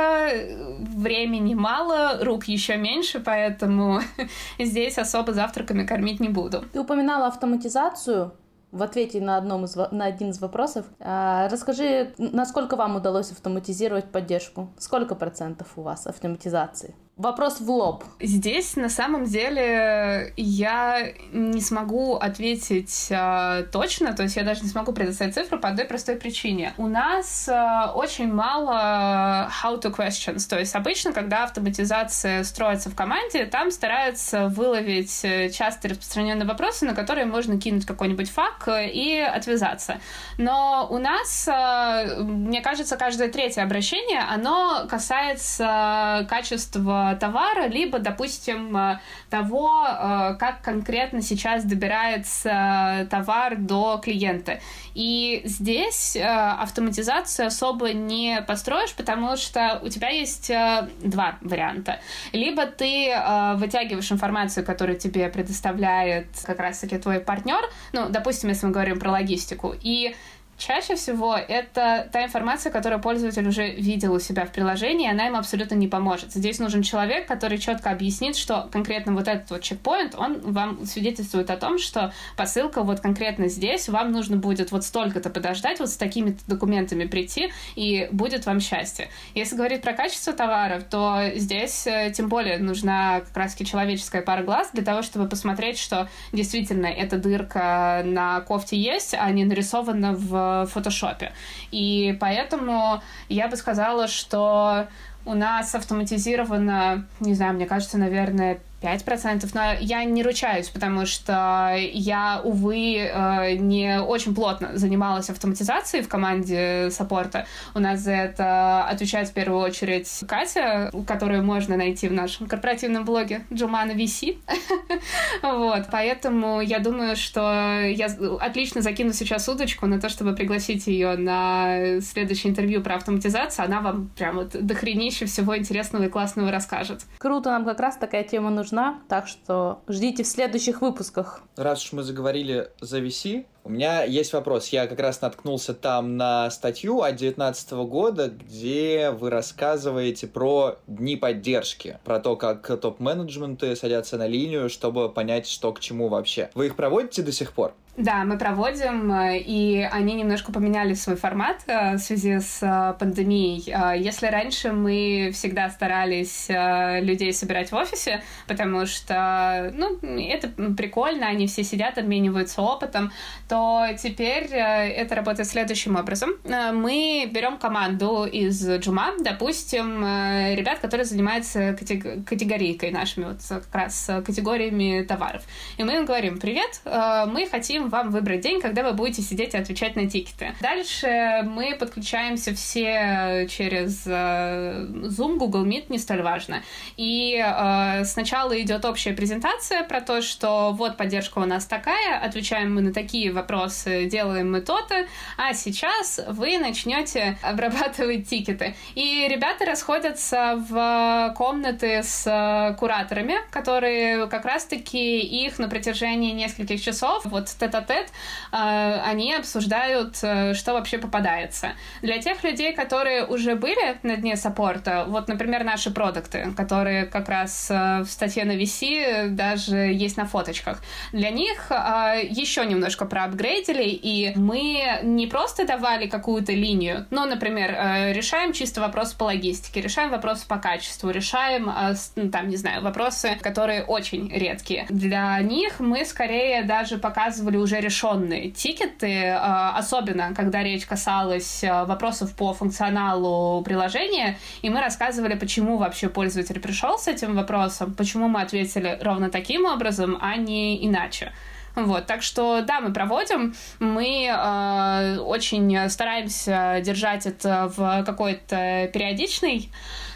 времени мало, рук еще меньше, поэтому здесь особо завтраками кормить не буду. Ты упоминала автоматизацию в ответе на, одном из, на один из вопросов. А, расскажи, насколько вам удалось автоматизировать поддержку? Сколько процентов у вас автоматизации? Вопрос в лоб. Здесь на самом деле я не смогу ответить э, точно, то есть я даже не смогу предоставить цифру по одной простой причине. У нас э, очень мало how to questions, то есть обычно, когда автоматизация строится в команде, там стараются выловить э, часто распространенные вопросы, на которые можно кинуть какой-нибудь факт и отвязаться. Но у нас, э, мне кажется, каждое третье обращение, оно касается качества товара, либо, допустим, э, того, э, как конкретно сейчас добирается товар до клиента. И здесь э, автоматизацию особо не построишь, потому что у тебя есть два варианта. Либо ты вытягиваешь информацию, которую тебе предоставляет как раз-таки твой партнер, ну, допустим, если мы говорим про логистику, и Чаще всего это та информация, которую пользователь уже видел у себя в приложении, она им абсолютно не поможет. Здесь нужен человек, который четко объяснит, что конкретно вот этот вот чекпоинт, он вам свидетельствует о том, что посылка вот конкретно здесь, вам нужно будет вот столько-то подождать, вот с такими документами прийти, и будет вам счастье. Если говорить про качество товаров, то здесь э, тем более нужна как раз человеческая пара глаз для того, чтобы посмотреть, что действительно эта дырка на кофте есть, а не нарисована в фотошопе. И поэтому я бы сказала, что у нас автоматизировано, не знаю, мне кажется, наверное, 5%, но я не ручаюсь, потому что я, увы, э, не очень плотно занималась автоматизацией в команде саппорта. У нас за это отвечает в первую очередь Катя, которую можно найти в нашем корпоративном блоге Джумана VC. вот, поэтому я думаю, что я отлично закину сейчас удочку на то, чтобы пригласить ее на следующее интервью про автоматизацию. Она вам прям вот дохренище всего интересного и классного расскажет. Круто, нам как раз такая тема нужна нужна, так что ждите в следующих выпусках. Раз уж мы заговорили за VC, у меня есть вопрос. Я как раз наткнулся там на статью от 2019 года, где вы рассказываете про дни поддержки, про то, как топ-менеджменты садятся на линию, чтобы понять, что к чему вообще. Вы их проводите до сих пор? Да, мы проводим, э, и они немножко поменяли свой формат э, в связи с э, пандемией. Если раньше мы всегда старались людей собирать в офисе, потому что, ну, это прикольно, они все сидят, обмениваются опытом, то теперь это работает следующим образом. Мы берем команду из Джума, допустим, ребят, которые занимаются категорийкой нашими, вот как раз категориями товаров. И мы им говорим, привет, мы хотим вам выбрать день, когда вы будете сидеть и отвечать на тикеты. Дальше мы подключаемся все через э, Zoom, Google Meet, не столь важно. И э, сначала идет общая презентация про то, что вот поддержка у нас такая, отвечаем мы на такие вопросы, делаем мы то-то, а сейчас вы начнете обрабатывать тикеты. И ребята расходятся в комнаты с э, кураторами, которые как раз-таки их на протяжении нескольких часов, вот это тет а, они обсуждают, э, что вообще попадается. Для тех людей, которые уже были на дне саппорта, вот, например, наши продукты, которые как раз э, в статье на VC даже есть на фоточках, для них еще немножко проапгрейдили, и мы не просто давали какую-то линию, но, например, э, решаем чисто вопрос по логистике, решаем вопрос по качеству, решаем, ну, там, не знаю, вопросы, которые очень редкие. Для них мы скорее даже показывали уже решенные тикеты, а, особенно когда речь касалась вопросов по функционалу приложения, и мы рассказывали, почему вообще пользователь пришел с этим вопросом, почему мы ответили ровно таким образом, а не иначе. Вот, так что да, мы проводим, мы э, очень стараемся держать это в какой-то периодичной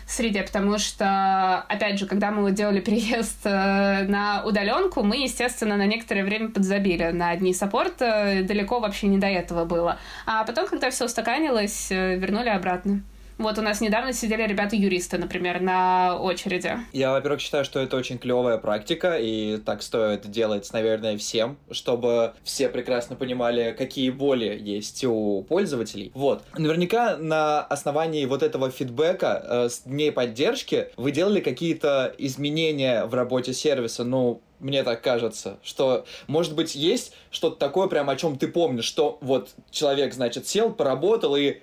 среде, потому что, опять же, когда мы делали переезд э, на удаленку, мы, естественно, на некоторое время подзабили на одни саппорт, далеко вообще не до этого было. А потом, когда все устаканилось, э, вернули обратно. Вот у нас недавно сидели ребята-юристы, например, на очереди. Я, во-первых, считаю, что это очень клевая практика, и так стоит делать, наверное, всем, чтобы все прекрасно понимали, какие боли есть у пользователей. Вот. Наверняка на основании вот этого фидбэка э, с дней поддержки вы делали какие-то изменения в работе сервиса, ну, мне так кажется, что, может быть, есть что-то такое, прям о чем ты помнишь, что вот человек, значит, сел, поработал и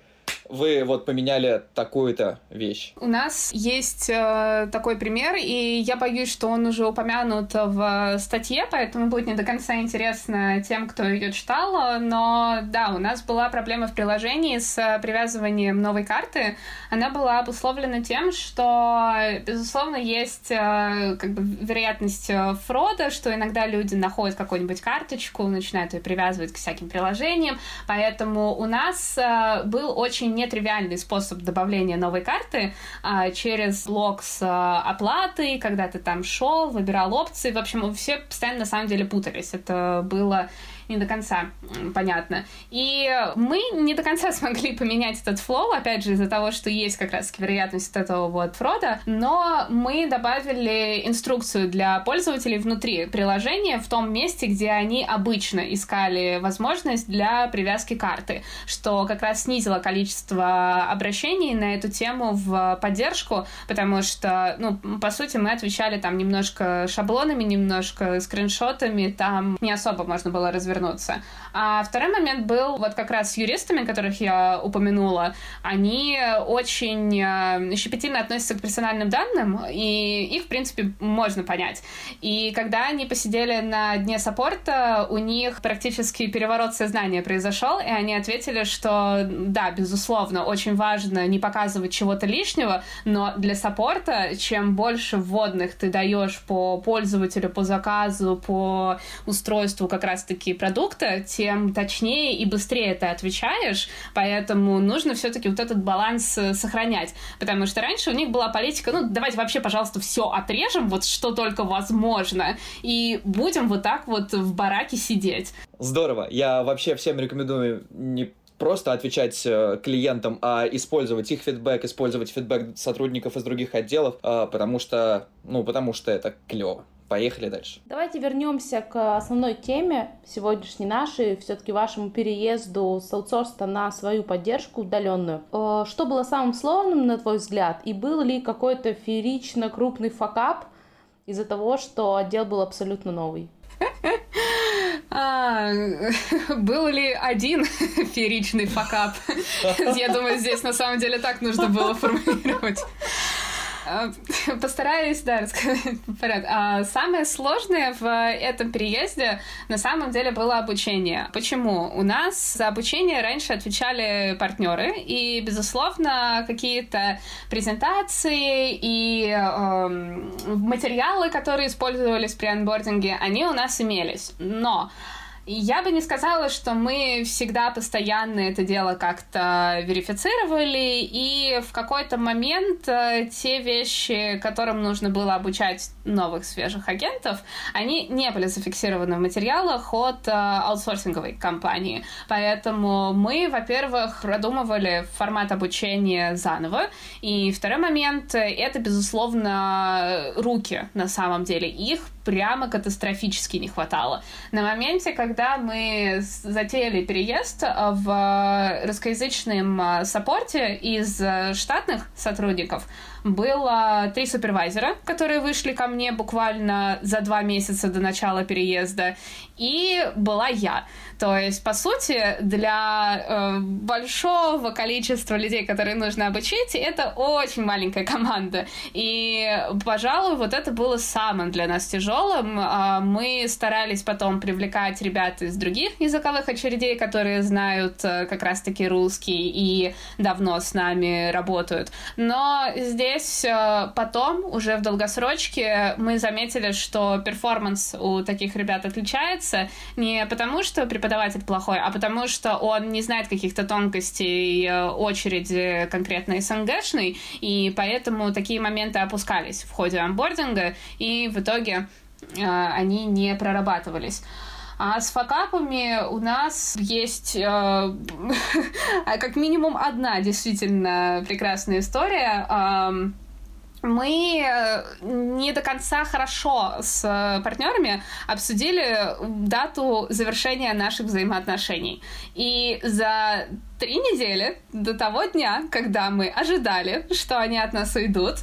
вы вот поменяли такую-то вещь? У нас есть э, такой пример, и я боюсь, что он уже упомянут в статье, поэтому будет не до конца интересно тем, кто ее читал, но да, у нас была проблема в приложении с привязыванием новой карты. Она была обусловлена тем, что, безусловно, есть э, как бы вероятность фрода, что иногда люди находят какую-нибудь карточку, начинают ее привязывать к всяким приложениям, поэтому у нас э, был очень нетривиальный способ добавления новой карты э, через блок с э, оплатой, когда ты там шел, выбирал опции, в общем, все постоянно на самом деле путались. Это было не до конца понятно. И мы не до конца смогли поменять этот флоу, опять же, из-за того, что есть как раз вероятность вот этого вот фрода, но мы добавили инструкцию для пользователей внутри приложения в том месте, где они обычно искали возможность для привязки карты, что как раз снизило количество обращений на эту тему в поддержку, потому что, ну, по сути, мы отвечали там немножко шаблонами, немножко скриншотами, там не особо можно было развернуть вернуться. А второй момент был вот как раз с юристами, которых я упомянула. Они очень э, щепетильно относятся к персональным данным, и их, в принципе, можно понять. И когда они посидели на дне саппорта, у них практически переворот сознания произошел, и они ответили, что да, безусловно, очень важно не показывать чего-то лишнего, но для саппорта, чем больше вводных ты даешь по пользователю, по заказу, по устройству как раз-таки продукта, тем точнее и быстрее ты отвечаешь, поэтому нужно все-таки вот этот баланс э, сохранять, потому что раньше у них была политика, ну, давайте вообще, пожалуйста, все отрежем, вот что только возможно, и будем вот так вот в бараке сидеть. Здорово. Я вообще всем рекомендую не просто отвечать э, клиентам, а использовать их фидбэк, использовать фидбэк сотрудников из других отделов, а, потому что, ну, потому что это клево. Поехали дальше. Давайте вернемся к основной теме сегодняшней нашей, все-таки вашему переезду с аутсорса на свою поддержку удаленную. Э, что было самым сложным, на твой взгляд, и был ли какой-то феерично крупный факап из-за того, что отдел был абсолютно новый? А, был ли один фееричный факап? Я думаю, здесь на самом деле так нужно было формулировать. А, постараюсь, да, рассказать порядок. А, самое сложное в этом переезде на самом деле было обучение. Почему? У нас за обучение раньше отвечали партнеры, и, безусловно, какие-то презентации и э, материалы, которые использовались при анбординге, они у нас имелись. Но я бы не сказала, что мы всегда постоянно это дело как-то верифицировали, и в какой-то момент э, те вещи, которым нужно было обучать новых свежих агентов, они не были зафиксированы в материалах от э, аутсорсинговой компании. Поэтому мы, во-первых, продумывали формат обучения заново, и второй момент — это, безусловно, руки на самом деле. Их прямо катастрофически не хватало. На моменте, когда мы затеяли переезд э, в русскоязычном э, саппорте из э, штатных сотрудников, было три супервайзера, которые вышли ко мне буквально за два месяца до начала переезда, и была я. То есть, по сути, для э, большого количества людей, которые нужно обучить, это очень маленькая команда. И, пожалуй, вот это было самым для нас тяжелым. Э, мы старались потом привлекать ребят из других языковых очередей, которые знают э, как раз-таки русский и давно с нами работают. Но здесь э, потом, уже в долгосрочке, мы заметили, что перформанс у таких ребят отличается не потому, что преподаватель преподаватель плохой, а потому что он не знает каких-то тонкостей э, очереди конкретно СНГшной, и поэтому такие моменты опускались в ходе анбординга, и в итоге э, они не прорабатывались. А с факапами у нас есть э, как минимум одна действительно прекрасная история. Э, мы э, не до конца хорошо с э, партнерами обсудили дату завершения наших взаимоотношений. И за три недели до того дня, когда мы ожидали, что они от нас уйдут,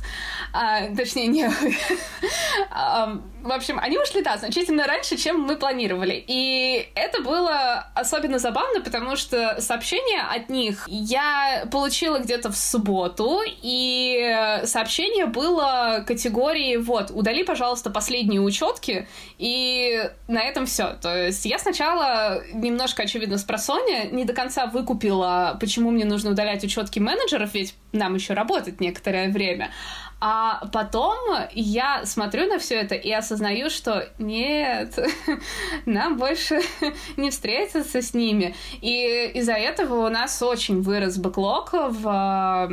а, точнее, не... В общем, они ушли, да, значительно раньше, чем мы планировали. И это было особенно забавно, потому что сообщение от них я получила где-то в субботу, и сообщение было категории «Вот, удали, пожалуйста, последние учетки», и на этом все. То есть я сначала немножко, очевидно, с просоня не до конца выкупила, почему мне нужно удалять учетки менеджеров, ведь нам еще работать некоторое время. А потом я смотрю на все это и осознаю, что нет, нам больше не встретиться с ними. И из-за этого у нас очень вырос бэклог в,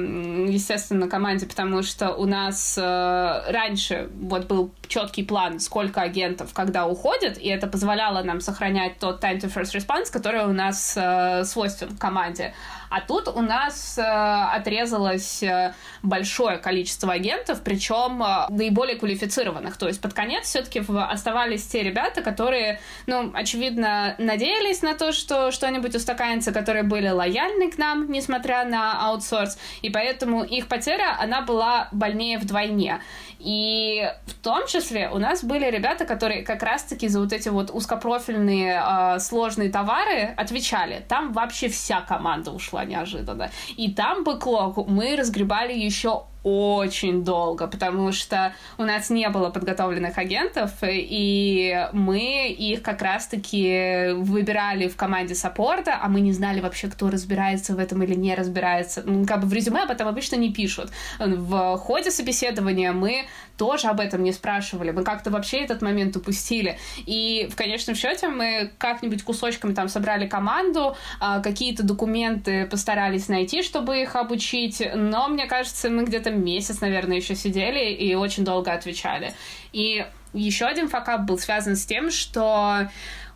естественно, команде, потому что у нас э, раньше вот был четкий план, сколько агентов когда уходит, и это позволяло нам сохранять тот time to first response, который у нас э, свойствен команде. А тут у нас э, отрезалось э, большое количество агентов, причем э, наиболее квалифицированных. То есть под конец все-таки оставались те ребята, которые, ну, очевидно, надеялись на то, что что-нибудь устаканится, которые были лояльны к нам, несмотря на аутсорс, и поэтому их потеря, она была больнее вдвойне. И в том числе у нас были ребята, которые как раз-таки за вот эти вот узкопрофильные э, сложные товары отвечали. Там вообще вся команда ушла неожиданно. И там бэклог мы разгребали еще очень долго, потому что у нас не было подготовленных агентов, и мы их как раз-таки выбирали в команде саппорта, а мы не знали вообще, кто разбирается в этом или не разбирается. Ну, как бы в резюме об этом обычно не пишут. В ходе собеседования мы тоже об этом не спрашивали. Мы как-то вообще этот момент упустили. И в конечном счете мы как-нибудь кусочками там собрали команду, а, какие-то документы постарались найти, чтобы их обучить, но мне кажется, мы где-то месяц, наверное, еще сидели и очень долго отвечали. И еще один факап был связан с тем, что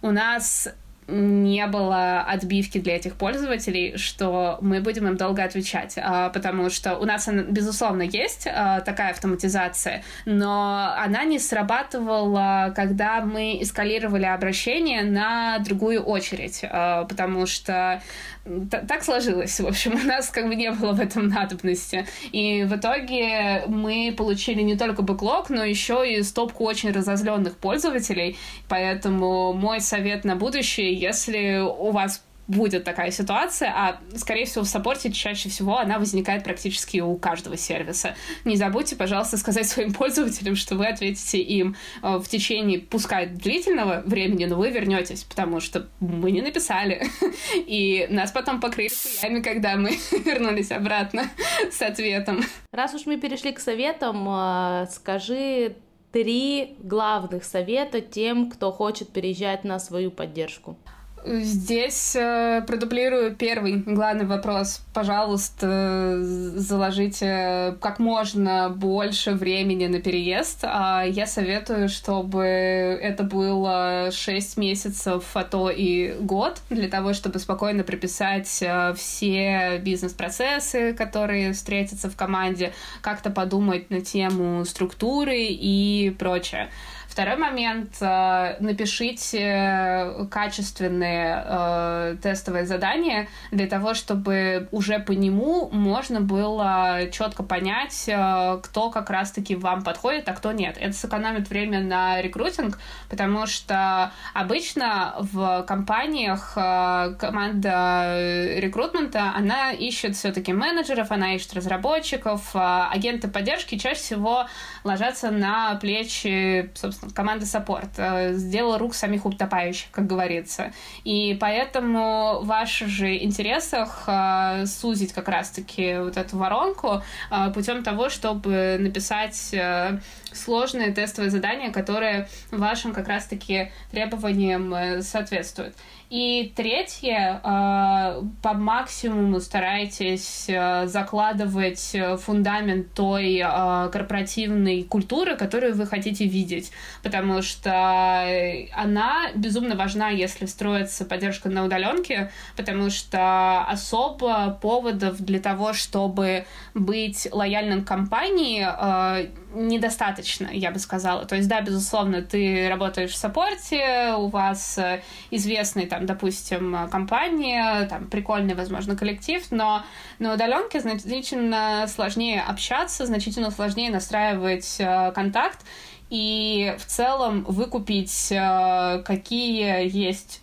у нас не было отбивки для этих пользователей, что мы будем им долго отвечать, а, потому что у нас, безусловно, есть а, такая автоматизация, но она не срабатывала, когда мы эскалировали обращение на другую очередь, а, потому что так сложилось. В общем, у нас как бы не было в этом надобности. И в итоге мы получили не только бэклог, но еще и стопку очень разозленных пользователей. Поэтому мой совет на будущее, если у вас будет такая ситуация, а, скорее всего, в саппорте чаще всего она возникает практически у каждого сервиса. Не забудьте, пожалуйста, сказать своим пользователям, что вы ответите им э, в течение, пускай длительного времени, но вы вернетесь, потому что мы не написали. И нас потом покрыли хуями, когда мы вернулись обратно с ответом. Раз уж мы перешли к советам, э, скажи три главных совета тем, кто хочет переезжать на свою поддержку. Здесь э, продублирую первый главный вопрос. Пожалуйста, заложите как можно больше времени на переезд. А я советую, чтобы это было 6 месяцев, а то и год, для того, чтобы спокойно прописать э, все бизнес-процессы, которые встретятся в команде, как-то подумать на тему структуры и прочее. Второй момент. Э, напишите качественные э, тестовые задания для того, чтобы уже по нему можно было четко понять, э, кто как раз-таки вам подходит, а кто нет. Это сэкономит время на рекрутинг, потому что обычно в компаниях команда рекрутмента, она ищет все-таки менеджеров, она ищет разработчиков, агенты поддержки чаще всего ложатся на плечи, собственно, команда саппорт, э, сделала рук самих утопающих, как говорится. И поэтому в ваших же интересах э, сузить как раз-таки вот эту воронку э, путем того, чтобы написать сложные тестовые задания, которые вашим как раз-таки требованиям соответствуют. И третье, э, по максимуму старайтесь э, закладывать фундамент той э, корпоративной культуры, которую вы хотите видеть, потому что она безумно важна, если строится поддержка на удаленке, потому что особо поводов для того, чтобы быть лояльным компании, недостаточно достаточно, я бы сказала. То есть, да, безусловно, ты работаешь в саппорте, у вас э, известный, там, допустим, компания, там, прикольный, возможно, коллектив, но на удаленке значительно сложнее общаться, значительно сложнее настраивать э, контакт, и в целом выкупить, э, какие есть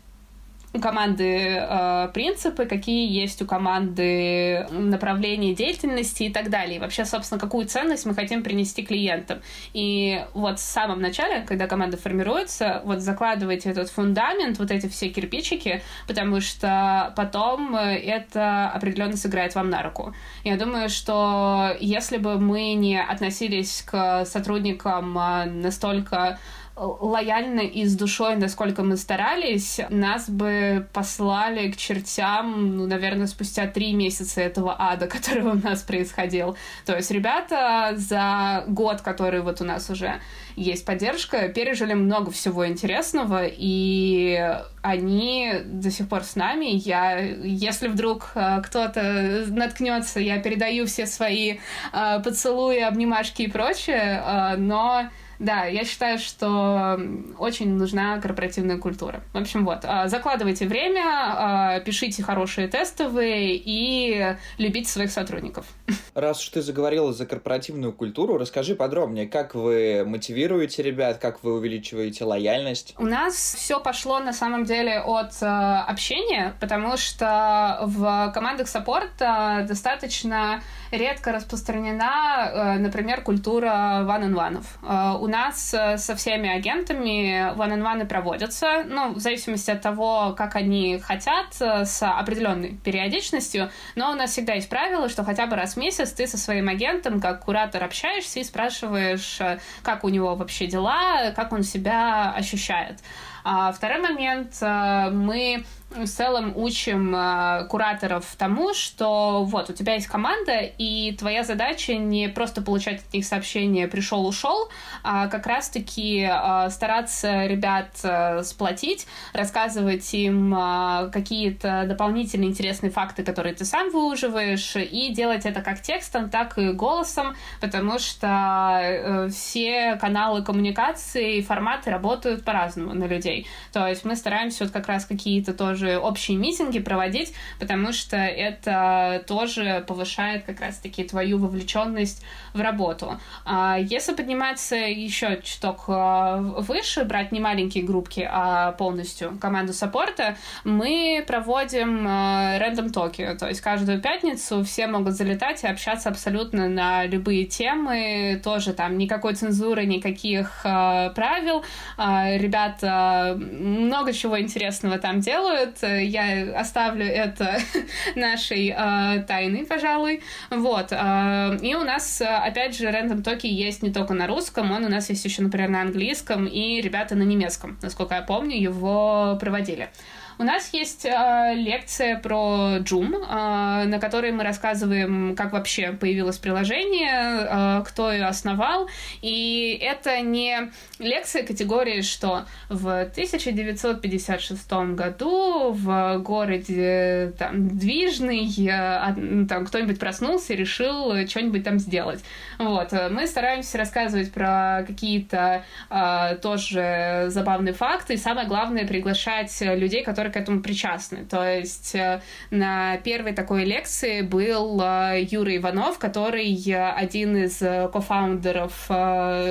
команды э, принципы, какие есть у команды направления деятельности и так далее. И вообще, собственно, какую ценность мы хотим принести клиентам. И вот в самом начале, когда команда формируется, вот закладывайте этот фундамент, вот эти все кирпичики, потому что потом это определенно сыграет вам на руку. Я думаю, что если бы мы не относились к сотрудникам э, настолько лояльно и с душой, насколько мы старались, нас бы послали к чертям, ну, наверное, спустя три месяца этого ада, который у нас происходил. То есть ребята за год, который вот у нас уже есть поддержка, пережили много всего интересного, и они до сих пор с нами. Я, если вдруг э, кто-то наткнется, я передаю все свои э, поцелуи, обнимашки и прочее, э, но да, я считаю, что очень нужна корпоративная культура. В общем, вот, а, закладывайте время, а, пишите хорошие тестовые и любите своих сотрудников. Раз уж ты заговорила за корпоративную культуру, расскажи подробнее, как вы мотивируете ребят, как вы увеличиваете лояльность? У нас все пошло на самом деле от э, общения, потому что в командах саппорта достаточно редко распространена, э, например, культура one-on-one. Э, у нас э, со всеми агентами one-on-one проводятся, ну, в зависимости от того, как они хотят, с определенной периодичностью, но у нас всегда есть правило, что хотя бы раз в месяц ты со своим агентом, как куратор, общаешься и спрашиваешь, как у него вообще дела, как он себя ощущает. А второй момент, мы в целом учим э, кураторов тому, что вот у тебя есть команда, и твоя задача не просто получать от них сообщение «пришел, ушел», а как раз-таки э, стараться ребят э, сплотить, рассказывать им э, какие-то дополнительные интересные факты, которые ты сам выуживаешь, и делать это как текстом, так и голосом, потому что э, все каналы коммуникации и форматы работают по-разному на людей. То есть мы стараемся вот как раз какие-то тоже тоже общие митинги проводить, потому что это тоже повышает как раз-таки твою вовлеченность в работу. А если подниматься еще чуток а, выше, брать не маленькие группки, а полностью команду саппорта, мы проводим рандом токи, то есть каждую пятницу все могут залетать и общаться абсолютно на любые темы, тоже там никакой цензуры, никаких а, правил. Ребята много чего интересного там делают, делают. Я оставлю это нашей э, тайной, пожалуй. Вот. Э, и у нас, опять же, Random Токи есть не только на русском, он у нас есть еще, например, на английском, и ребята на немецком, насколько я помню, его проводили. У нас есть э, лекция про Joom, э, на которой мы рассказываем, как вообще появилось приложение, э, кто ее основал. И это не лекция категории, что в 1956 году в городе там, Движный э, там кто-нибудь проснулся и решил что-нибудь там сделать. Вот. Мы стараемся рассказывать про какие-то э, тоже забавные факты, и самое главное приглашать людей, которые которые к этому причастны. То есть э, на первой такой лекции был э, Юра Иванов, который э, один из кофаундеров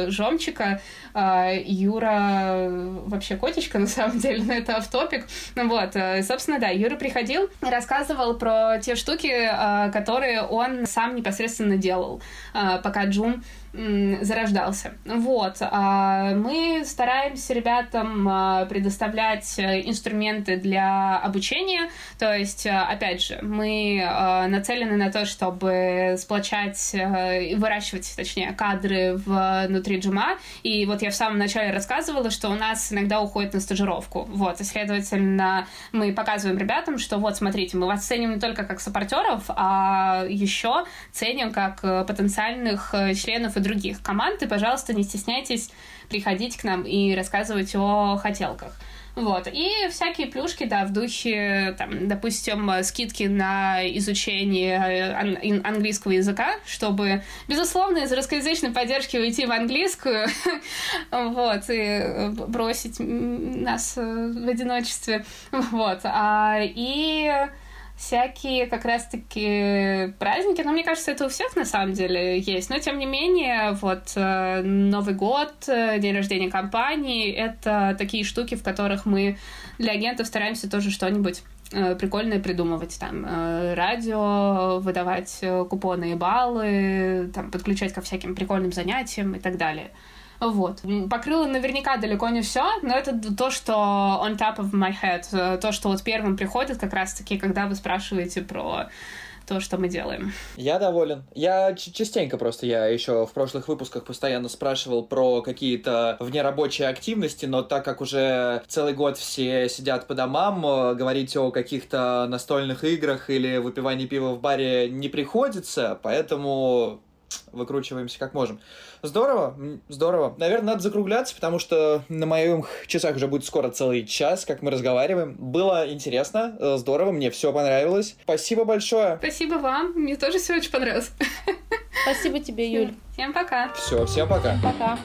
Жомчика. Юра вообще котичка, на самом деле, но это автопик. Вот, собственно, да, Юра приходил и рассказывал про те штуки, которые он сам непосредственно делал, пока Джум зарождался. Вот. А мы стараемся ребятам а, предоставлять э, инструменты для обучения. То есть, а, опять же, мы нацелены на то, чтобы сплочать э, и выращивать, точнее, кадры внутри джума. И вот я в самом начале рассказывала, что у нас иногда уходит на стажировку. Вот. И, следовательно, мы показываем ребятам, что вот, смотрите, мы вас ценим не только как саппортеров, а еще ценим как э, потенциальных членов и других команд, и, пожалуйста, не стесняйтесь приходить к нам и рассказывать о хотелках. Вот. И всякие плюшки, да, в духе, там, допустим, скидки на изучение ан- английского языка, чтобы, безусловно, из русскоязычной поддержки уйти в английскую, вот, и бросить нас в одиночестве, вот. А, и всякие как раз-таки праздники, но мне кажется, это у всех на самом деле есть, но тем не менее, вот э, Новый год, э, день рождения компании, это такие штуки, в которых мы для агентов стараемся тоже что-нибудь э, прикольное придумывать, там, радио, выдавать купоны и баллы, там, подключать ко всяким прикольным занятиям и так далее. Вот. Покрыла наверняка далеко не все, но это то, что on top of my head, э, то, что вот первым приходит как раз-таки, когда вы спрашиваете про то, что мы делаем. Я доволен. Я частенько просто, я еще в прошлых выпусках постоянно спрашивал про какие-то внерабочие активности, но так как уже целый год все сидят по домам, э, говорить о каких-то настольных играх или выпивании пива в баре не приходится, поэтому выкручиваемся как можем. Здорово, здорово. Наверное, надо закругляться, потому что на моих часах уже будет скоро целый час, как мы разговариваем. Было интересно, э, здорово, мне все понравилось. Спасибо большое. Спасибо вам, мне тоже все очень понравилось. Спасибо тебе, Юль. Всем пока. Все, всем пока. Пока.